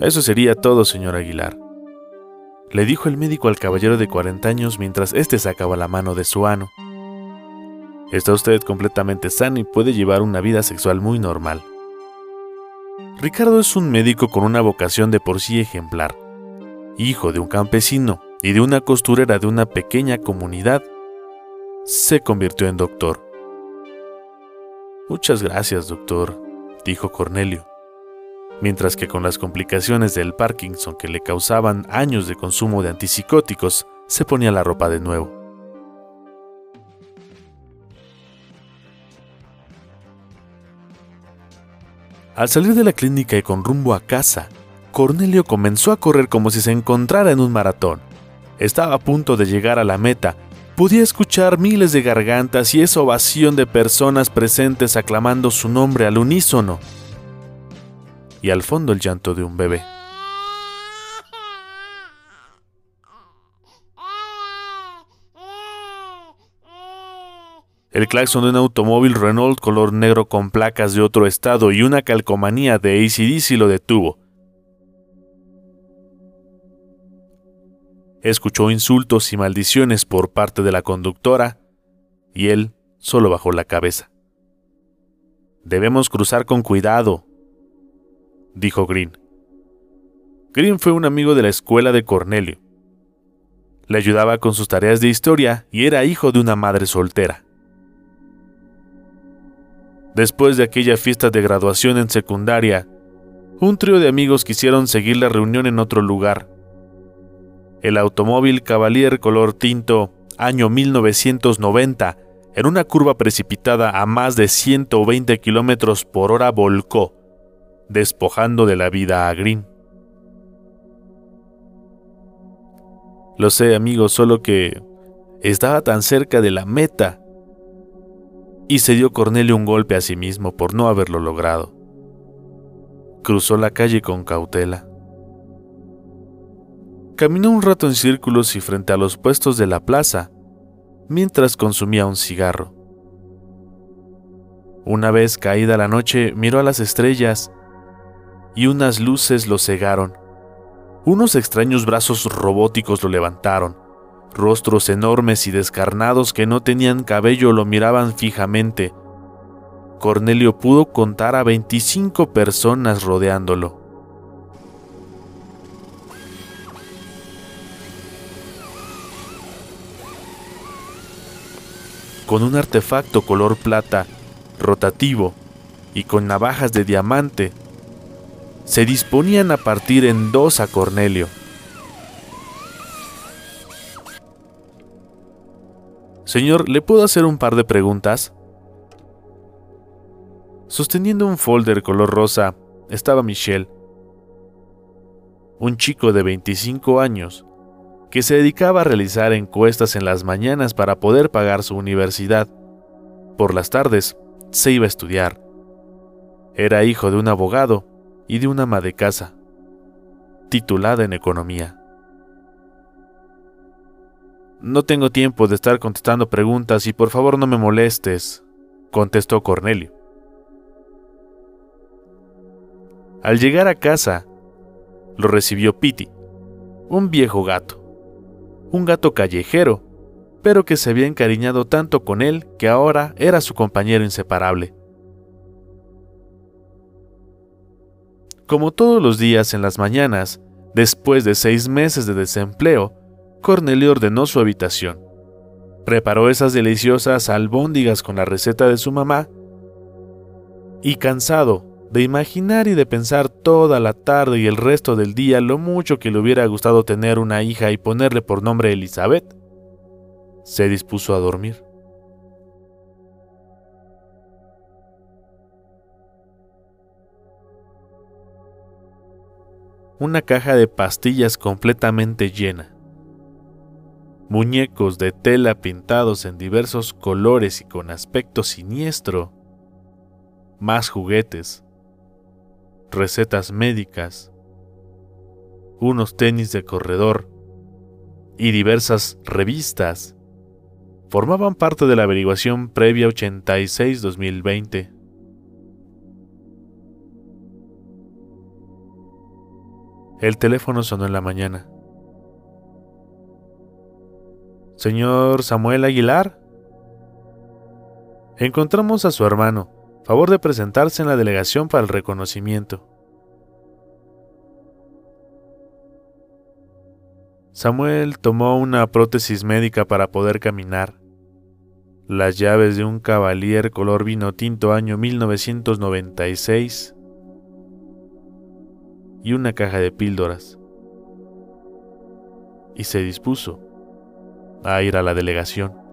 Eso sería todo, señor Aguilar, le dijo el médico al caballero de 40 años mientras éste sacaba la mano de su ano. Está usted completamente sano y puede llevar una vida sexual muy normal. Ricardo es un médico con una vocación de por sí ejemplar. Hijo de un campesino y de una costurera de una pequeña comunidad, se convirtió en doctor. Muchas gracias, doctor, dijo Cornelio, mientras que con las complicaciones del Parkinson que le causaban años de consumo de antipsicóticos, se ponía la ropa de nuevo. Al salir de la clínica y con rumbo a casa, Cornelio comenzó a correr como si se encontrara en un maratón. Estaba a punto de llegar a la meta. Podía escuchar miles de gargantas y esa ovación de personas presentes aclamando su nombre al unísono. Y al fondo el llanto de un bebé. El claxon de un automóvil Renault color negro con placas de otro estado y una calcomanía de ACDC lo detuvo. Escuchó insultos y maldiciones por parte de la conductora y él solo bajó la cabeza. Debemos cruzar con cuidado, dijo Green. Green fue un amigo de la escuela de Cornelio. Le ayudaba con sus tareas de historia y era hijo de una madre soltera. Después de aquella fiesta de graduación en secundaria, un trío de amigos quisieron seguir la reunión en otro lugar. El automóvil Cavalier color tinto, año 1990, en una curva precipitada a más de 120 kilómetros por hora volcó, despojando de la vida a Green. Lo sé, amigo, solo que estaba tan cerca de la meta y se dio Cornelio un golpe a sí mismo por no haberlo logrado. Cruzó la calle con cautela. Caminó un rato en círculos y frente a los puestos de la plaza, mientras consumía un cigarro. Una vez caída la noche, miró a las estrellas y unas luces lo cegaron. Unos extraños brazos robóticos lo levantaron Rostros enormes y descarnados que no tenían cabello lo miraban fijamente. Cornelio pudo contar a 25 personas rodeándolo. Con un artefacto color plata, rotativo y con navajas de diamante, se disponían a partir en dos a Cornelio. Señor, ¿le puedo hacer un par de preguntas? Sosteniendo un folder color rosa estaba Michelle, un chico de 25 años que se dedicaba a realizar encuestas en las mañanas para poder pagar su universidad. Por las tardes se iba a estudiar. Era hijo de un abogado y de una ama de casa, titulada en economía. No tengo tiempo de estar contestando preguntas y por favor no me molestes, contestó Cornelio. Al llegar a casa, lo recibió Piti, un viejo gato, un gato callejero, pero que se había encariñado tanto con él que ahora era su compañero inseparable. Como todos los días en las mañanas, después de seis meses de desempleo, Cornelio ordenó su habitación. Preparó esas deliciosas albóndigas con la receta de su mamá y cansado de imaginar y de pensar toda la tarde y el resto del día lo mucho que le hubiera gustado tener una hija y ponerle por nombre Elizabeth, se dispuso a dormir. Una caja de pastillas completamente llena. Muñecos de tela pintados en diversos colores y con aspecto siniestro, más juguetes, recetas médicas, unos tenis de corredor. Y diversas revistas. Formaban parte de la averiguación previa 86-2020. El teléfono sonó en la mañana. Señor Samuel Aguilar. Encontramos a su hermano. Favor de presentarse en la delegación para el reconocimiento. Samuel tomó una prótesis médica para poder caminar, las llaves de un Cavalier color vino tinto año 1996 y una caja de píldoras. Y se dispuso a ir a la delegación.